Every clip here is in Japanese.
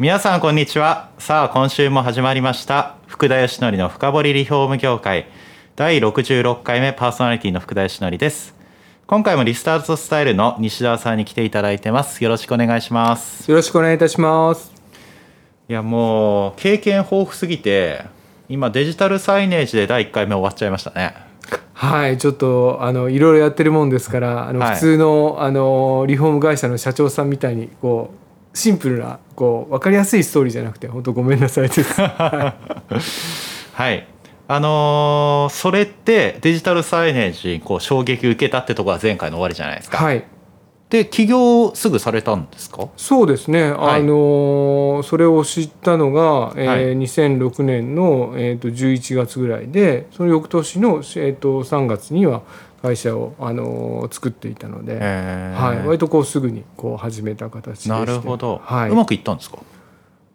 皆さんこんにちは。さあ今週も始まりました。福田義則の深掘りリフォーム業界。第66回目パーソナリティの福田義則です。今回もリスタートスタイルの西澤さんに来ていただいてます。よろしくお願いします。よろしくお願いいたします。いやもう経験豊富すぎて今デジタルサイネージで第1回目終わっちゃいましたね。はいちょっとあのいろいろやってるもんですからあの、はい。普通のあのリフォーム会社の社長さんみたいにこうシンプルなこう分かりやすいストーリーじゃなくて本当ごめんなさいです。は はい。あのーそれってデジタルサイネージにこう衝撃受けたってところが前回の終わりじゃないですい、か、はい、で起業すぐされたんですか？そうですね、はい。あのそれを知ったのが、えーはい。2006年の、えー、と11月ぐらいでその翌年の、えー、と3月には会社を、あの作っていたので、はい、割とこうすぐにこう始めた形でして。なるほど、はい。うまくいったんですか？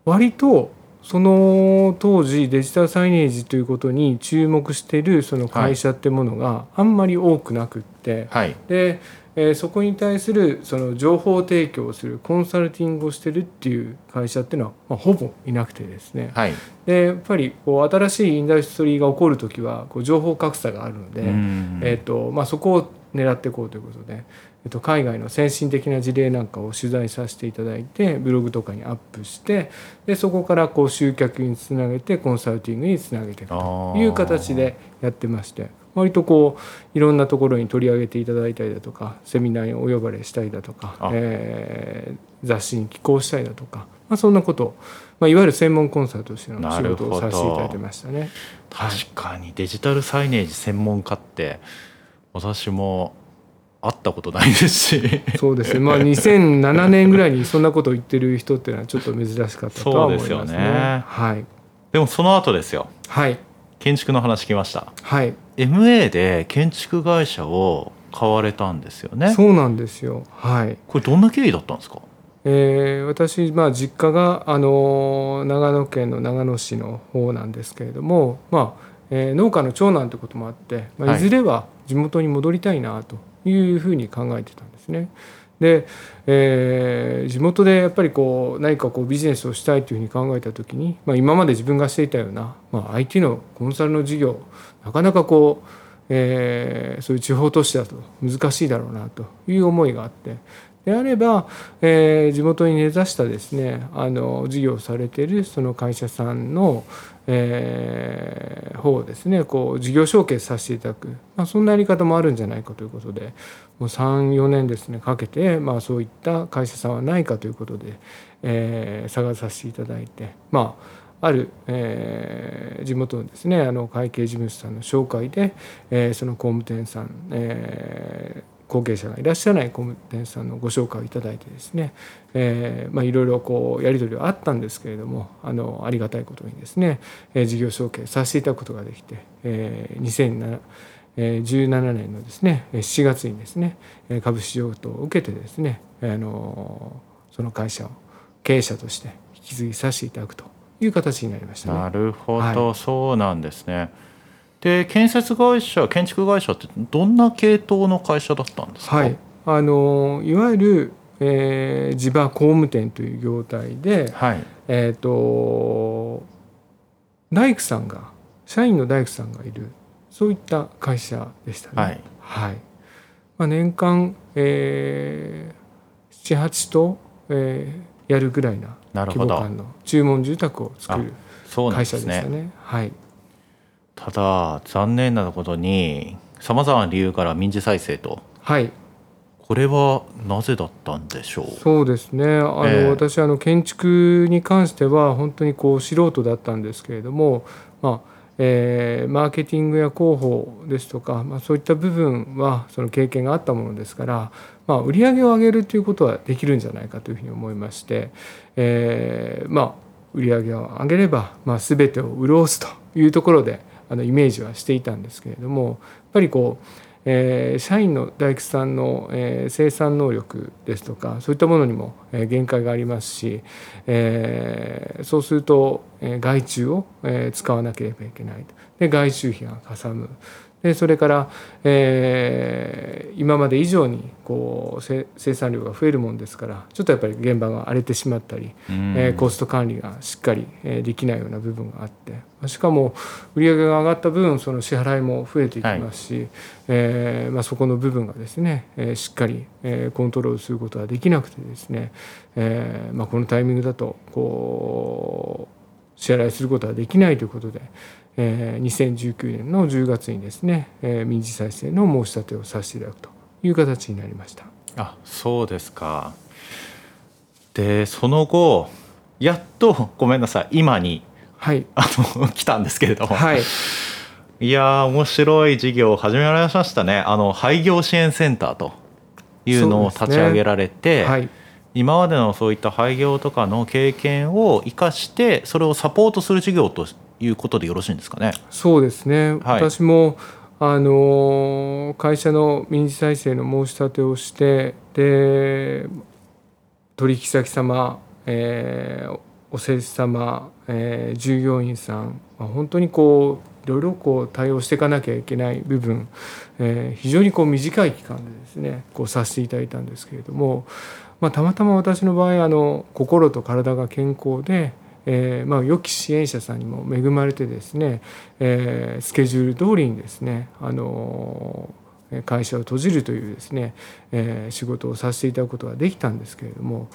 割とその当時デジタルサイネージということに注目しているその会社ってものがあんまり多くなくって、はい。で、えーそこに対するその情報提供をするコンサルティングをしてるっていう会社っていうのは、まあ、ほぼいなくてですね。はい。でやっぱりこう新しいインダストリーが起こる時はこう情報格差があるので、うんえーとまあ、そこを狙っていこうということで、えっと海外の先進的な事例なんかを取材させていただいてブログとかにアップしてでそこからこう集客につなげてコンサルティングにつなげていくという形でやってまして割とこういろんなところに取り上げていただいたりだとかセミナーにお呼ばれしたりだとかあ、えー雑誌に寄稿したりだとか、まあ、そんなことを、まあ、いわゆる専門コンサルとしての仕事をさせていただいてましたね。はい。確かにデジタルサイネージ専門家って私も会ったことないですし。そうですね。まあ2007年ぐらいにそんなことを言ってる人っていうのはちょっと珍しかったとは思いますね。そうですよね。はい。でもその後ですよ。はい。建築の話来ました。はい。MA で建築会社を買われたんですよねそうなんですよ。はい。これどんな経緯だったんですか？えー私まあ実家があの長野県の長野市の方なんですけれども、まあ、えー農家の長男ということもあって、まあ、はいいずれは地元に戻りたいなというふうに考えてたんですね。で、えー地元でやっぱりこう何かこうビジネスをしたいというふうに考えた時に、まあ、今まで自分がしていたような、まあ、IT のコンサルの事業なかなかこう、えーそういう地方都市だと難しいだろうなという思いがあってであれば、えー地元に根ざしたですねあの事業をされているその会社さんの、えー方をですねこう事業承継させていただく、まあ、そんなやり方もあるんじゃないかということでもう34年ですねかけて、まあ、そういった会社さんはないかということで、えー探させていただいてまあある、えー地元のですねあの会計事務所さんの紹介で、えーその工務店さん、えー後継者がいらっしゃらない工務店さんのご紹介をいただいてですね、えーまあ、いろいろこうやり取りはあったんですけれどもあのありがたいことにですね、えー事業承継させていただくことができて、えー2007えー17年のですねえー7月にですねえー株式譲渡を受けてですね、あのその会社を経営者として引き継ぎさせていただくという形になりましたね。なるほど、はそうなんですねで建設会社建築会社ってどんな系統の会社だったんですか？はい、あのいわゆる、えー地場工務店という業態で、はい。えー、と大工さんが社員の大工さんがいるそういった会社でしたね。はい。はい。まあ、年間、えー、78棟、えーやるぐらいな規模感の注文住宅を作る会社でしたね。はいただ残念なことにさまざまな理由から民事再生と。はい。これはなぜだったんでしょう？そうですね。あの、ええ。私あの建築に関しては本当にこう素人だったんですけれども、まあえーマーケティングや広報ですとか、まあ、そういった部分はその経験があったものですから、まあ、売り上げを上げるということはできるんじゃないかというふうに思いまして、えーまあ売り上げを上げれば、まあ、全てを潤すというところであのイメージはしていたんですけれどもやっぱりこうえー、社員の大工さんの、えー、生産能力ですとかそういったものにも、え、限界がありますし、えー、そうすると、えー、外注を、え、使わなければいけないと。で外注費がかさむ。それから、えー、今まで以上にこう生産量が増えるもんですからちょっとやっぱり現場が荒れてしまったり、えー、コスト管理がしっかり、えー、できないような部分があってしかも売上が上がった分その支払いも増えていきますし、はい、えー、まあ、そこの部分がですね、えー、しっかり、えー、コントロールすることができなくてですね、えーまあ、このタイミングだとこう支払いすることはできないということで、えー、2019年の10月にですね、えー、民事再生の申し立てをさせていただくという形になりました。あそうですか。でその後やっとごめんなさい今に、はい、あの 来たんですけれども、はい、いや面白い事業を始められましたね。あの廃業支援センターというのを立ち上げられて、ねはい、今までのそういった廃業とかの経験を生かしてそれをサポートする事業ということでよろしいんですかね？そうですね、はい、私もあの会社の民事再生の申し立てをしてで取引先様、えー、お施主様、えー、従業員さん、まあ、本当にこういろいろこう対応していかなきゃいけない部分、えー、非常にこう短い期間でですねこうさせていただいたんですけれども、まあ、たまたま私の場合あの心と体が健康でえーまあ、良き支援者さんにも恵まれてですね、えー、スケジュール通りにですね、あのー、会社を閉じるというですね、えー、仕事をさせていただくことができたんですけれども、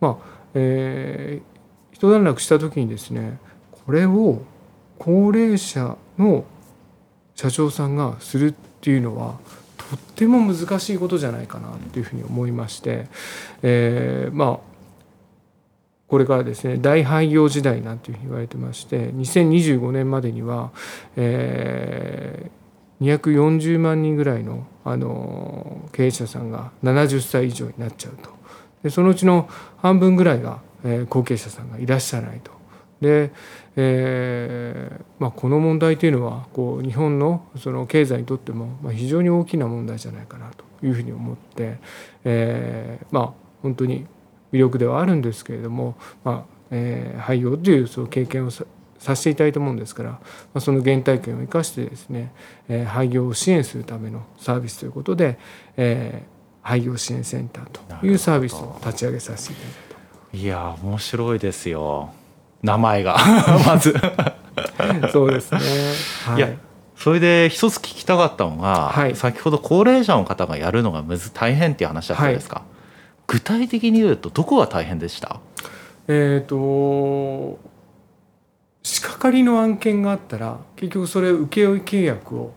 まあえー、一段落した時にですねこれを高齢者の社長さんがするっていうのはとっても難しいことじゃないかなというふうに思いまして、えー、まあこれからですね大廃業時代なんていうふうに言われてまして2025年までには、えー、240万人ぐらいのあの経営者さんが70歳以上になっちゃうとでそのうちの半分ぐらいが、えー、後継者さんがいらっしゃらないと。で、えーまあ、この問題というのはこう日本のその経済にとっても、まあ、非常に大きな問題じゃないかなというふうに思って、えー、まあ本当に魅力ではあるんですけれども、まあえー、廃業というその経験をささせていただいたものですから、まあ、その原体験を生かしてですね、えー、廃業を支援するためのサービスということで、えー、廃業支援センターというサービスを立ち上げさせていただいたいや面白いですよ。名前が まず。そうですね、はい、いやそれで一つ聞きたかったのが、はい、先ほど高齢者の方がやるのがむず大変っていう話だったんですか、はい具体的に言うとどこが大変でした？えっ、ー、と仕掛かりの案件があったら結局それ請負契約を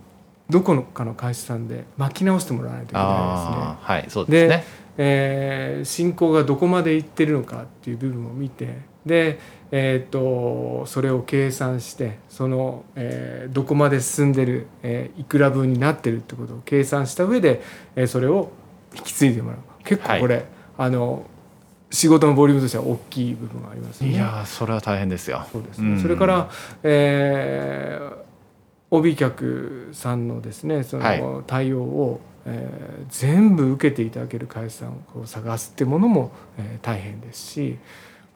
どこのかの会社さんで巻き直してもらわないといけないですね。はい、そうですね。えー、進行がどこまでいってるのかっていう部分を見てで、えーと、それを計算してその、えー、どこまで進んでる、えー、いくら分になってるってことを計算した上で、えー、それを引き継いでもらう。結構これ、はいあの仕事のボリュームとしては大きい部分がありますね。いやそれは大変ですよ。そうですね。うん、それから、えー、帯客さんのですねその対応を、はい、えー、全部受けていただける会社さんを探すっていうものも、えー、大変ですし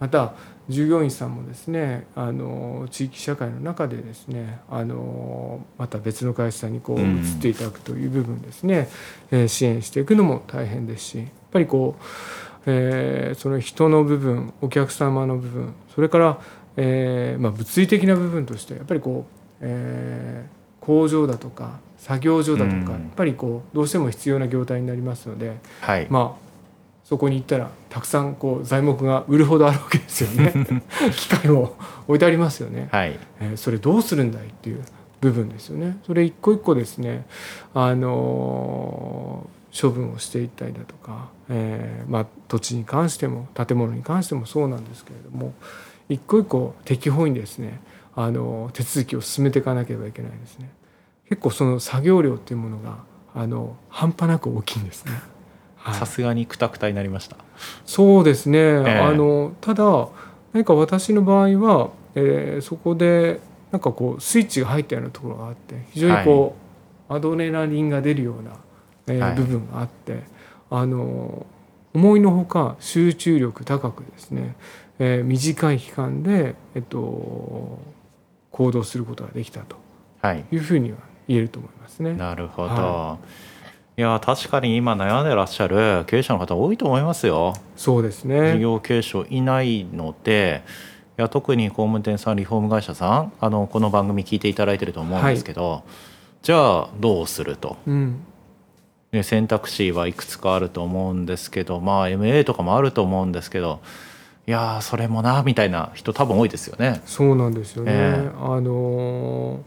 また従業員さんもですねあの地域社会の中でですねあのまた別の会社にこう移っていただくという部分ですね、うん、えー、支援していくのも大変ですしぱりこう、えー、その人の部分お客様の部分それから、えーまあ、物理的な部分としてやっぱりこう、えー、工場だとか作業所だとか、やっぱりこうどうしても必要な業態になりますので、はい、まあそこに行ったらたくさんこう材木が売るほどあるわけですよね。機械も置いてありますよね、はい。えー、それどうするんだいっていう部分ですよね。それ一個一個ですねあのー処分をしていったりだとか、えーまあ、土地に関しても建物に関してもそうなんですけれども一個一個適法にですねあの手続きを進めていかなければいけないですね。結構その作業量っていうものがあの半端なく大きいんですね。さすがにくたくたになりました。そうですね。えー、あのただ何か私の場合は、えーそこでなんかこうスイッチが入ったようなところがあって非常にこう、アドレナリンが出るような、えーはい。部分があってあの思いのほか集中力高くですね、えー短い期間で、えっと、行動することができたとはい。いうふうには言えると思いますね。なるほど、、はいや確かに今悩んでらっしゃる経営者の方多いと思いますよ。そうですね。事業継承いないのでいや特に工務店さんリフォーム会社さんあのこの番組聞いていただいてると思うんですけど、じゃあどうすると、うん。ね、選択肢はいくつかあると思うんですけどまあ MA とかもあると思うんですけどいやーそれもなみたいな人多分多いですよね。そうなんですよね。えあの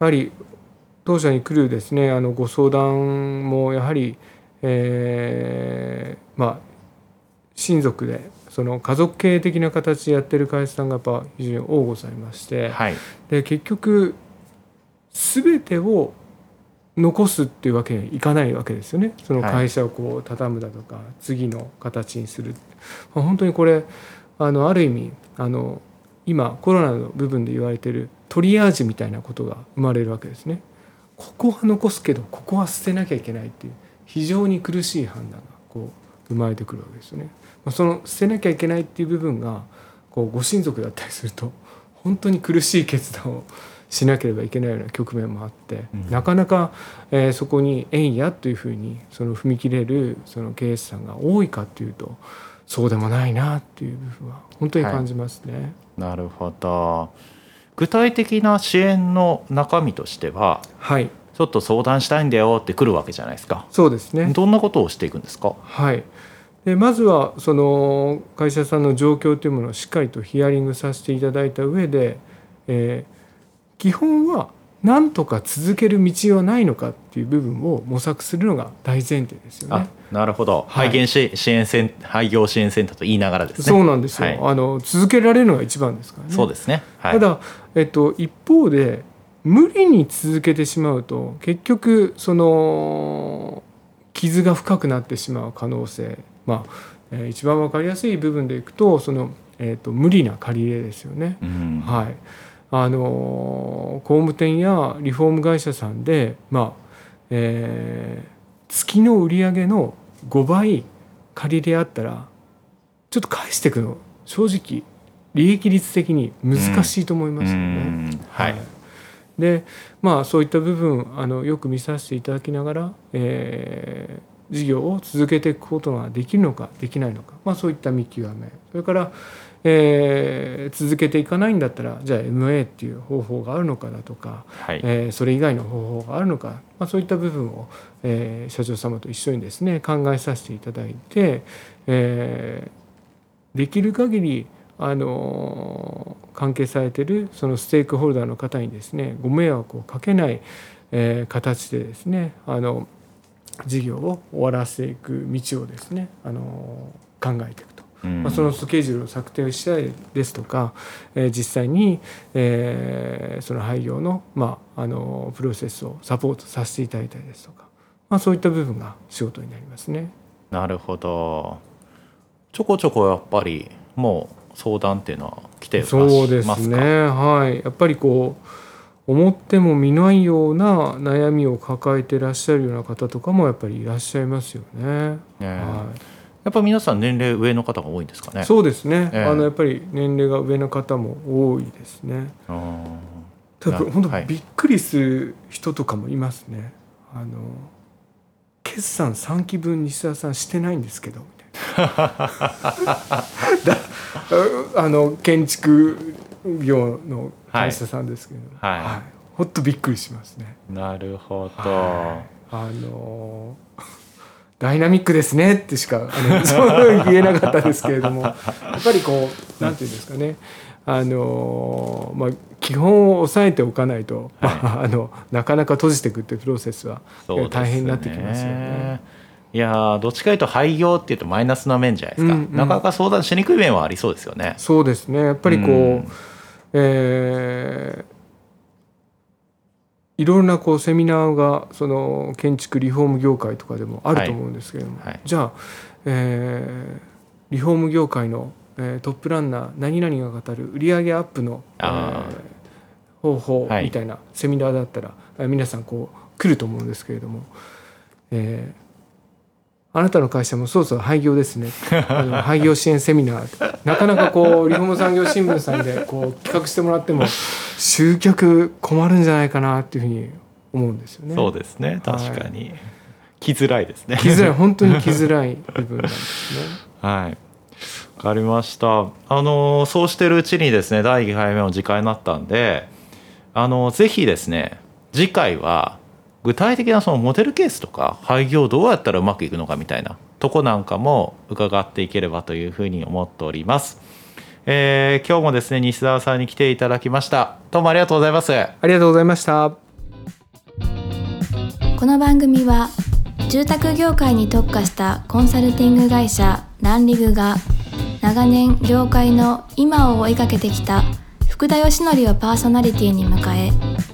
やはり当社に来るですねあのご相談もやはり、えーまあ親族でその家族経営的な形でやってる会社さんがやっぱ非常に多ございまして、はい、で結局全てを残すっていうわけにはいかないわけですよね。そのはい。会社をこう畳むだとか、次の形にする、まあ本当にこれあのある意味あの今コロナの部分で言われてるトリアージュみたいなことが生まれるわけですね。ここは残すけどここは捨てなきゃいけないっていう非常に苦しい判断がこう生まれてくるわけですよね。まあ、その捨てなきゃいけないっていう部分がこうご親族だったりすると本当に苦しい決断をしなければいけないような局面もあって、うんなかなか、えーそこに「えんや」というふうにその踏み切れるその経営者さんが多いかっていうとそうでもないなっていう部分は本当に感じますね。なるほど具体的な支援の中身としてははい、ちょっと相談したいんだよって来るわけじゃないですか。そうですね。どんなことをしていくんですか？はい、でまずはその会社さんの状況というものをしっかりとヒアリングさせていただいた上で、えー基本は何とか続ける道はないのかっていう部分を模索するのが大前提ですよあね。、なるほど。はい廃業支支援セン廃業支援センターと言いながらですね。そうなんですよ、はいあの続けられるのが一番ですからね。そうですね。はい。ただ、えっと、一方で無理に続けてしまうと結局その傷が深くなってしまう可能性まあ、えー一番わかりやすい部分でいくとその、えっと無理な借り入れですよね。うんはい、あの工務店やリフォーム会社さんで、まあえー月の売り上げの5倍借り入れあったらちょっと返していくの正直利益率的に難しいと思いますようね。んはい。でまあそういった部分あのよく見させていただきながら、えー事業を続けていくことができるのかできないのか、まあ、そういった見極めそれから、えー続けていかないんだったらじゃあ MA っていう方法があるのかだとか、はい。えーそれ以外の方法があるのか、まあ、そういった部分を、えー社長様と一緒にですね考えさせていただいて、えーできる限りあのー関係されているそのステークホルダーの方にですねご迷惑をかけない、えー形でですねあの事業を終わらせていく道をですねあの考えていくまあ、そのスケジュールを策定したりですとか、えー実際に、えーその廃業の,、まあ、あのプロセスをサポートさせていただいたりですとか、まあ、そういった部分が仕事になりますね。なるほど。ちょこちょこやっぱりもう相談っていうのは来てそうでますね、はい、やっぱりこう思っても見ないような悩みを抱えていらっしゃるような方とかもやっぱりいらっしゃいますよね。ねえはやっぱ皆さん年齢上の方が多いんですかね？い、そうですね、ええあのやっぱり年齢が上の方も多いですね。うん多分本当はいびっくりする人とかもいますね。あの決算3期分西澤さんしてないんですけど あの建築業の会社さんですけど、はいほっとびっくりしますね。なるほど。はいあのダイナミックですねってしかあの そう言えなかったですけれども。やっぱりこうなんていうんですかね。あの、まあ、基本を押さえておかないと、まあ、あのなかなか閉じていくっていうプロセスは大変になってきますよね。いやーどっちかというと廃業っていうとマイナスな面じゃないですか、うんうん。なかなか相談しにくい面はありそうですよね。そうですね。やっぱりこう、うん。えーいろんなこうセミナーがその建築リフォーム業界とかでもあると思うんですけれども、はい。はいじゃあ、えーリフォーム業界のえートップランナー何々が語る売上アップの、えあー。方法はい。みたいなセミナーだったら、えー皆さんこう来ると思うんですけれども、えーあなたの会社もそうそう廃業ですね。あの廃業支援セミナー。なかなかこうリフォーム産業新聞さんでこう企画してもらっても集客困るんじゃないかなっていうふうに思うんですよね。そうですね。確かに、来づらいですね。来づらい。本当に来づらい部分なんですね。はい。わかりました。あのそうしてるうちにですね第2回目の時間になったんであのぜひですね次回は具体的なそのモデルケースとか廃業どうやったらうまくいくのかみたいなとこなんかも伺っていければというふうに思っております、えー今日もですね西澤さんに来ていただきました。どうもありがとうございます。ありがとうございました。この番組は住宅業界に特化したコンサルティング会社ランリグが長年業界の今を追いかけてきた福田義則をパーソナリティに迎え